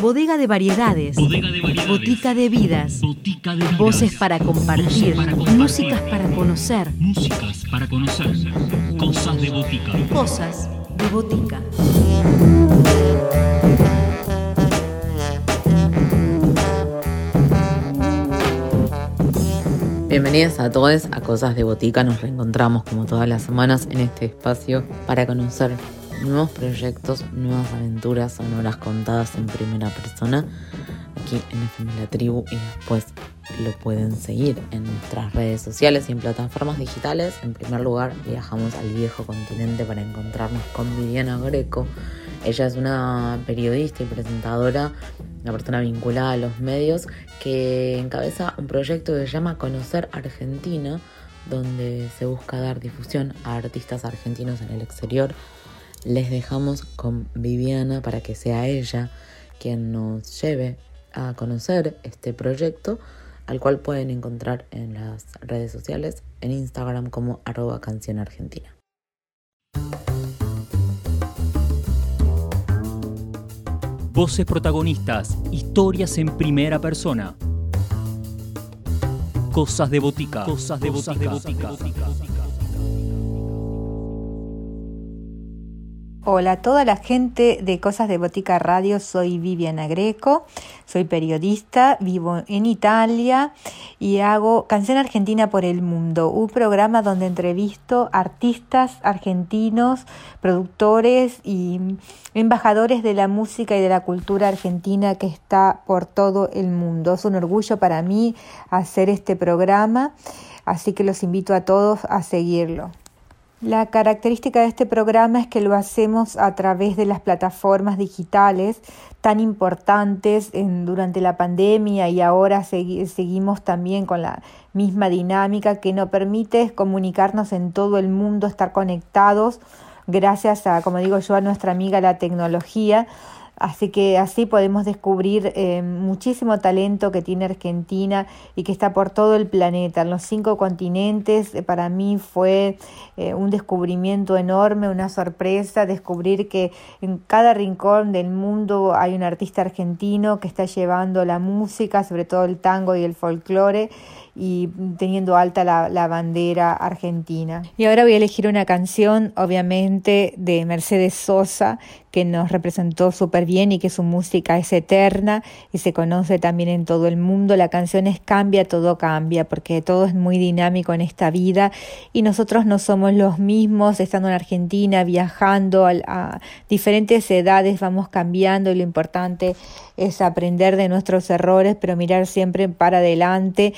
Bodega de variedades. Bodega de variedades. Botica de vidas. Botica de vidas. Voces para compartir. Voces para compartir. Músicas para conocer. Músicas para conocer. Cosas de botica. Cosas de botica. Bienvenidos a todos a Cosas de Botica. Nos reencontramos como todas las semanas en este espacio para conocer nuevos proyectos, nuevas aventuras sonoras contadas en primera persona aquí en FM La Tribu y después lo pueden seguir en nuestras redes sociales y en plataformas digitales. En primer lugar, viajamos al viejo continente para encontrarnos con Viviana Greco. Ella es una periodista y presentadora, una persona vinculada a los medios que encabeza un proyecto que se llama Conocer Argentina, donde se busca dar difusión a artistas argentinos en el exterior. Les dejamos con Viviana para que sea ella quien nos lleve a conocer este proyecto, al cual pueden encontrar en las redes sociales, en Instagram como arroba canción. Voces protagonistas. Historias en primera persona. Cosas de botica. Cosas de botica. Hola a toda la gente de Cosas de Botica Radio, soy Viviana Greco, soy periodista, vivo en Italia y hago Canción Argentina por el Mundo, un programa donde entrevisto artistas argentinos, productores y embajadores de la música y de la cultura argentina que está por todo el mundo. Es un orgullo para mí hacer este programa, así que los invito a todos a seguirlo. La característica de este programa es que lo hacemos a través de las plataformas digitales tan importantes en, durante la pandemia y ahora seguimos también con la misma dinámica que nos permite comunicarnos en todo el mundo, estar conectados gracias a, como digo yo, a nuestra amiga la tecnología Así que así podemos descubrir eh, muchísimo talento que tiene Argentina y que está por todo el planeta, en los cinco continentes. Eh, para mí fue eh, un descubrimiento enorme, una sorpresa, descubrir que en cada rincón del mundo hay un artista argentino que está llevando la música, sobre todo el tango y el folclore y teniendo alta la, bandera argentina. Y ahora voy a elegir una canción, obviamente, de Mercedes Sosa, que nos representó súper bien y que su música es eterna y se conoce también en todo el mundo. La canción es Cambia, todo cambia, porque todo es muy dinámico en esta vida y nosotros no somos los mismos estando en Argentina, viajando a, a diferentes edades, vamos cambiando y lo importante es aprender de nuestros errores, pero mirar siempre para adelante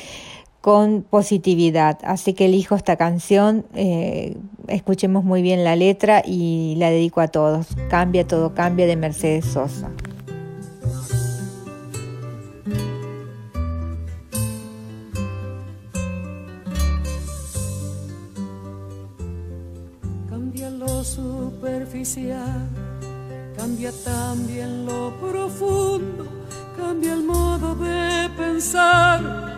con positividad. Así que elijo esta canción, eh, escuchemos muy bien la letra y la dedico a todos. Cambia, todo cambia de Mercedes Sosa. Cambia lo superficial, cambia también lo profundo, cambia el modo de pensar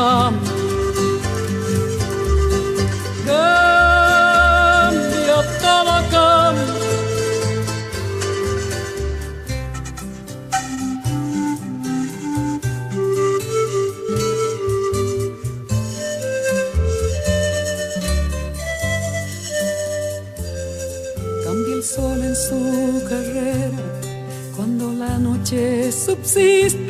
Cambia, todo cambia. Cambia el sol en su carrera cuando la noche subsiste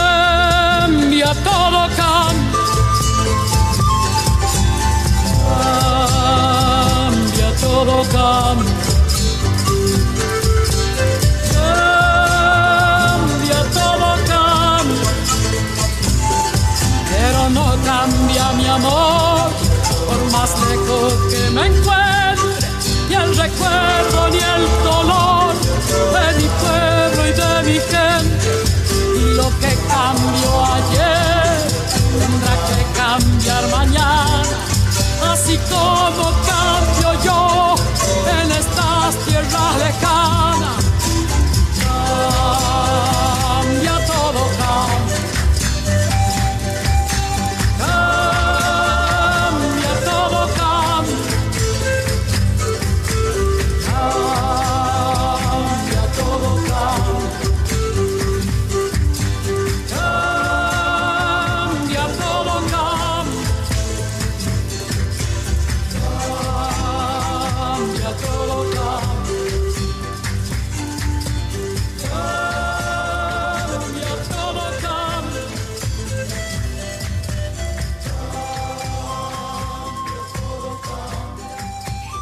todo cambia. Cambia todo. Cambia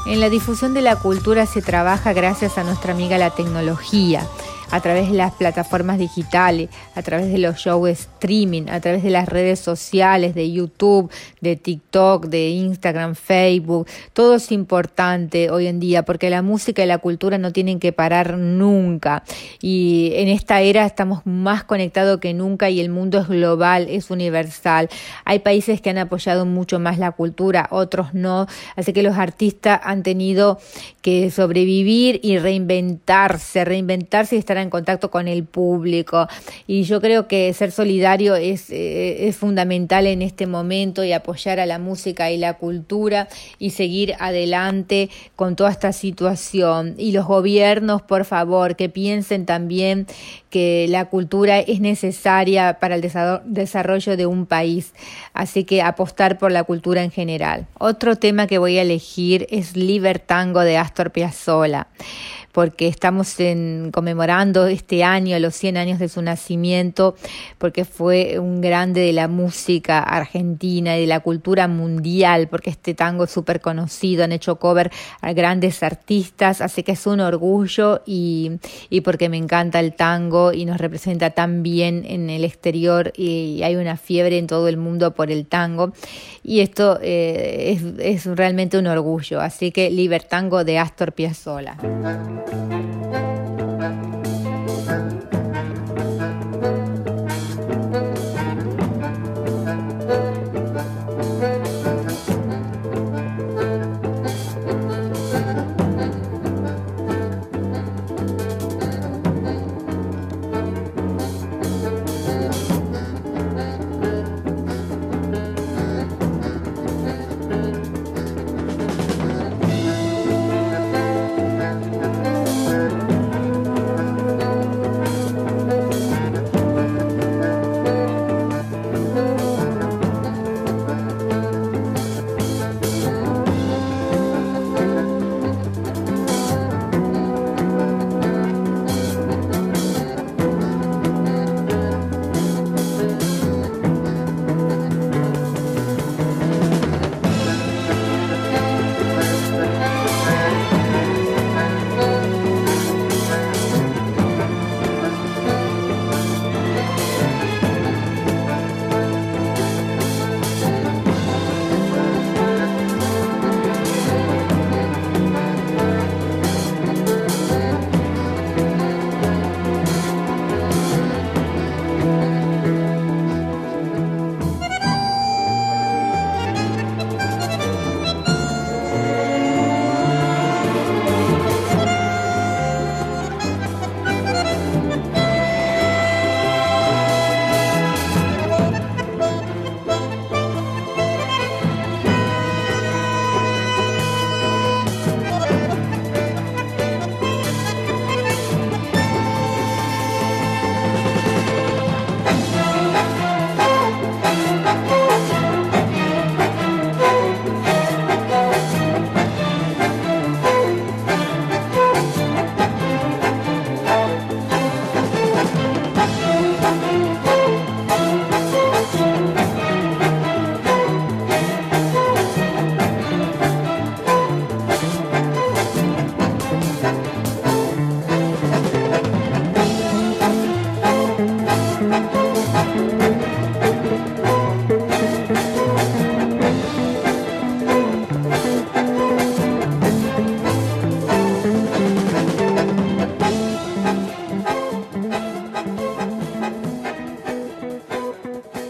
En la difusión de la cultura se trabaja gracias a nuestra amiga la tecnología, a través de las plataformas digitales, a través de los shows streaming, a través de las redes sociales, de YouTube, de TikTok, de Instagram, Facebook. Todo es importante hoy en día porque la música y la cultura no tienen que parar nunca. Y en esta era estamos más conectados que nunca y el mundo es global, es universal. Hay países que han apoyado mucho más la cultura, otros no. Así que los artistas han tenido que sobrevivir y reinventarse, reinventarse y estar en contacto con el público. Y yo creo que ser solidario es, eh, es fundamental en este momento y apoyar a la música y la cultura y seguir adelante con toda esta situación. Y los gobiernos, por favor, que piensen también que la cultura es necesaria para el desa- desarrollo de un país. Así que apostar por la cultura en general. Otro tema que voy a elegir es Libertango de Astor Piazzolla porque estamos en, conmemorando este año los 100 años de su nacimiento, porque fue un grande de la música argentina y de la cultura mundial, porque este tango es súper conocido, han hecho cover a grandes artistas, así que es un orgullo y, y porque me encanta el tango y nos representa tan bien en el exterior y hay una fiebre en todo el mundo por el tango y esto eh, es, es realmente un orgullo, así que Libertango de Astor Piazzolla. Cambia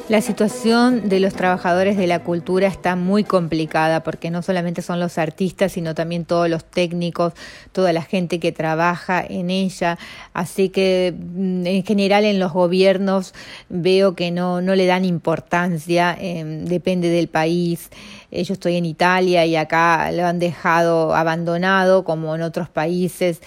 La situación de los trabajadores de la cultura está muy complicada porque no solamente son los artistas, sino también todos los técnicos, toda la gente que trabaja en ella. Así que mm, en general en los gobiernos veo que no, no le dan importancia, em, depende del país. Eh, yo estoy en Italia y acá lo han dejado abandonado como en otros países.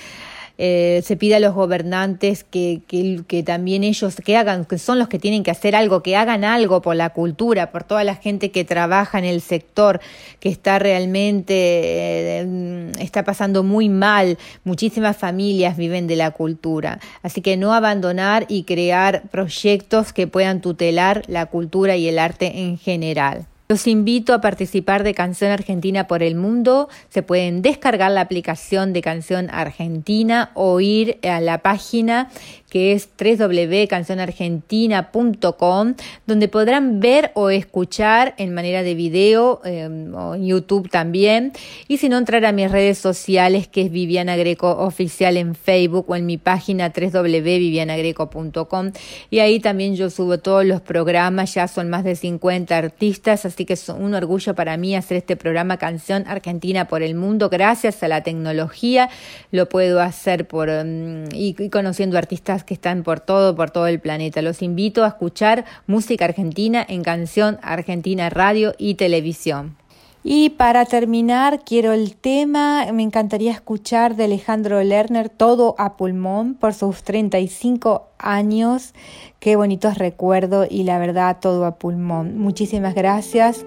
Eh, se pide a los gobernantes que, que, también ellos que hagan, que son los que tienen que hacer algo, que hagan algo por la cultura, por toda la gente que trabaja en el sector, que está realmente, eh, está pasando muy mal, muchísimas familias viven de la cultura. Así que no abandonar y crear proyectos que puedan tutelar la cultura y el arte en general. Los invito a participar de Canción Argentina por el Mundo. Se pueden descargar la aplicación de Canción Argentina o ir a la página que es www.cancionargentina.com, donde podrán ver o escuchar en manera de video em, o en YouTube también. Y si no, entrar a mis redes sociales, que es Viviana Greco Oficial en Facebook o en mi página www.vivianagreco.com. Y ahí también yo subo todos los programas, ya son más de 50 artistas, así que es un orgullo para mí hacer este programa Canción Argentina por el Mundo. Gracias a la tecnología lo puedo hacer por em, y conociendo artistas que están por todo, por todo el planeta. Los invito a escuchar música argentina en Canción Argentina Radio y Televisión. Y para terminar, quiero el tema, me encantaría escuchar de Alejandro Lerner, Todo a pulmón, por sus 35 años. Qué bonitos recuerdos y la verdad, todo a pulmón. Muchísimas gracias,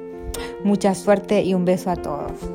mucha suerte y un beso a todos.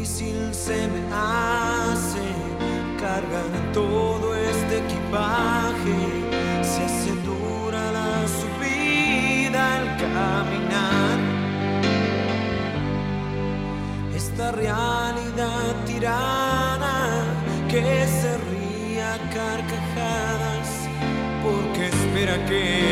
difícil se me hace cargar todo este equipaje. Se hace dura la subida al caminar. Esta realidad tirana que se ría carcajadas porque espera que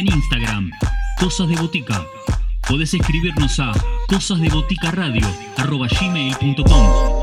Instagram, Cosas de Botica. Podés escribirnos a cosasdeboticaradio.gmail.com